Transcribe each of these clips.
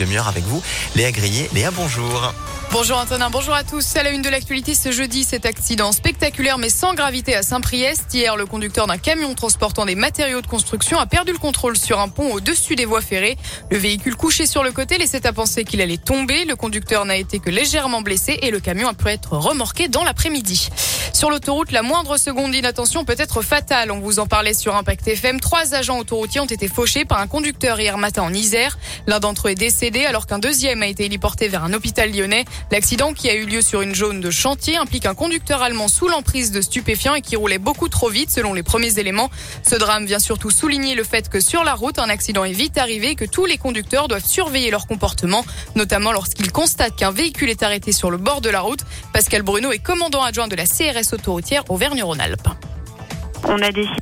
demi-heure avec vous. Léa Grillé. Léa, bonjour. Bonjour Antonin, bonjour à tous. À la une de l'actualité ce jeudi, cet accident spectaculaire mais sans gravité à Saint-Priest. Hier, le conducteur d'un camion transportant des matériaux de construction a perdu le contrôle sur un pont au-dessus des voies ferrées. Le véhicule couché sur le côté laissait à penser qu'il allait tomber. Le conducteur n'a été que légèrement blessé et le camion a pu être remorqué dans l'après-midi. Sur l'autoroute, la moindre seconde d'inattention peut être fatale. On vous en parlait sur Impact FM. Trois agents autoroutiers ont été fauchés par un conducteur hier matin en Isère. L'un d'entre eux est décédé alors qu'un deuxième a été héliporté vers un hôpital lyonnais. L'accident qui a eu lieu sur une zone de chantier implique un conducteur allemand sous l'emprise de stupéfiants et qui roulait beaucoup trop vite selon les premiers éléments. Ce drame vient surtout souligner le fait que sur la route, un accident est vite arrivé et que tous les conducteurs doivent surveiller leur comportement, notamment lorsqu'ils constatent qu'un véhicule est arrêté sur le bord de la route. Pascal Bruno est commandant adjoint de la CRS autoroutière Auvergne-Rhône-Alpes. On a décidé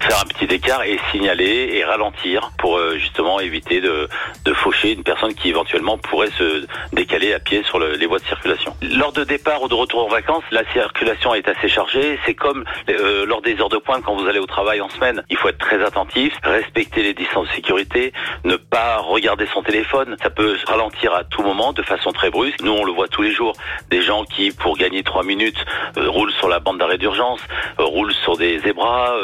faire un petit écart et signaler et ralentir pour euh, justement éviter de, de une personne qui éventuellement pourrait se décaler à pied sur le, les voies de circulation. Lors de départ ou de retour en vacances, la circulation est assez chargée. C'est comme euh, lors des heures de pointe quand vous allez au travail en semaine. Il faut être très attentif, respecter les distances de sécurité, ne pas regarder son téléphone. Ça peut ralentir à tout moment de façon très brusque. Nous, on le voit tous les jours. Des gens qui, pour gagner trois minutes, euh, roulent sur la bande d'arrêt d'urgence, roulent sur des zébras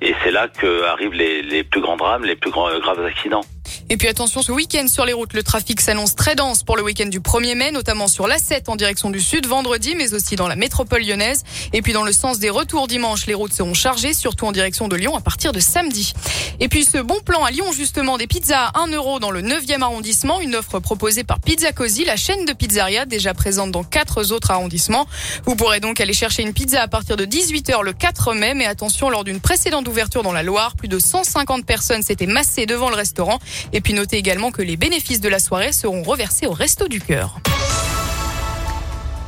et c'est là qu'arrivent les, les plus grands drames, les plus grands, graves accidents. Et puis attention, ce week-end sur les routes, le trafic s'annonce très dense pour le week-end du 1er mai, notamment sur l'A7 en direction du sud vendredi, mais aussi dans la métropole lyonnaise. Et puis dans le sens des retours dimanche, les routes seront chargées, surtout en direction de Lyon à partir de samedi. Et puis ce bon plan à Lyon, justement, des pizzas à 1 euro dans le 9e arrondissement, une offre proposée par Pizza Cozy, la chaîne de pizzeria déjà présente dans quatre autres arrondissements. Vous pourrez donc aller chercher une pizza à partir de 18h le 4 mai, mais attention, lors d'une précédente ouverture dans la Loire, plus de 150 personnes s'étaient massées devant le restaurant. Et puis notez également que les bénéfices de la soirée seront reversés au Resto du Cœur.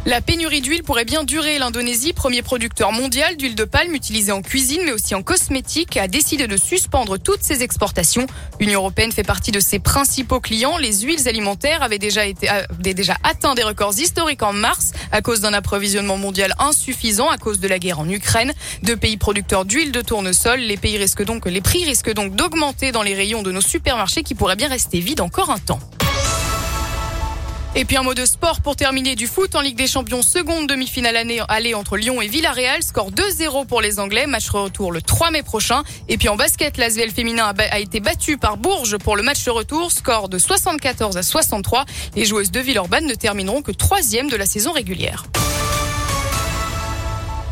La pénurie d'huile pourrait bien durer. L'Indonésie, premier producteur mondial d'huile de palme utilisée en cuisine mais aussi en cosmétique, a décidé de suspendre toutes ses exportations. L'Union européenne fait partie de ses principaux clients. Les huiles alimentaires avaient déjà, atteint des records historiques en mars à cause d'un approvisionnement mondial insuffisant à cause de la guerre en Ukraine. Deux pays producteurs d'huile de tournesol. Les pays risquent donc, les prix risquent donc d'augmenter dans les rayons de nos supermarchés qui pourraient bien rester vides encore un temps. Et puis un mot de sport pour terminer du foot en Ligue des Champions, seconde demi-finale allée entre Lyon et Villarreal. Score 2-0 pour les Anglais. Match retour le 3 mai prochain. Et puis en basket, l'Asvel féminin a, été battu par Bourges pour le match retour. Score de 74 à 63. Les joueuses de Villeurbanne ne termineront que troisième de la saison régulière.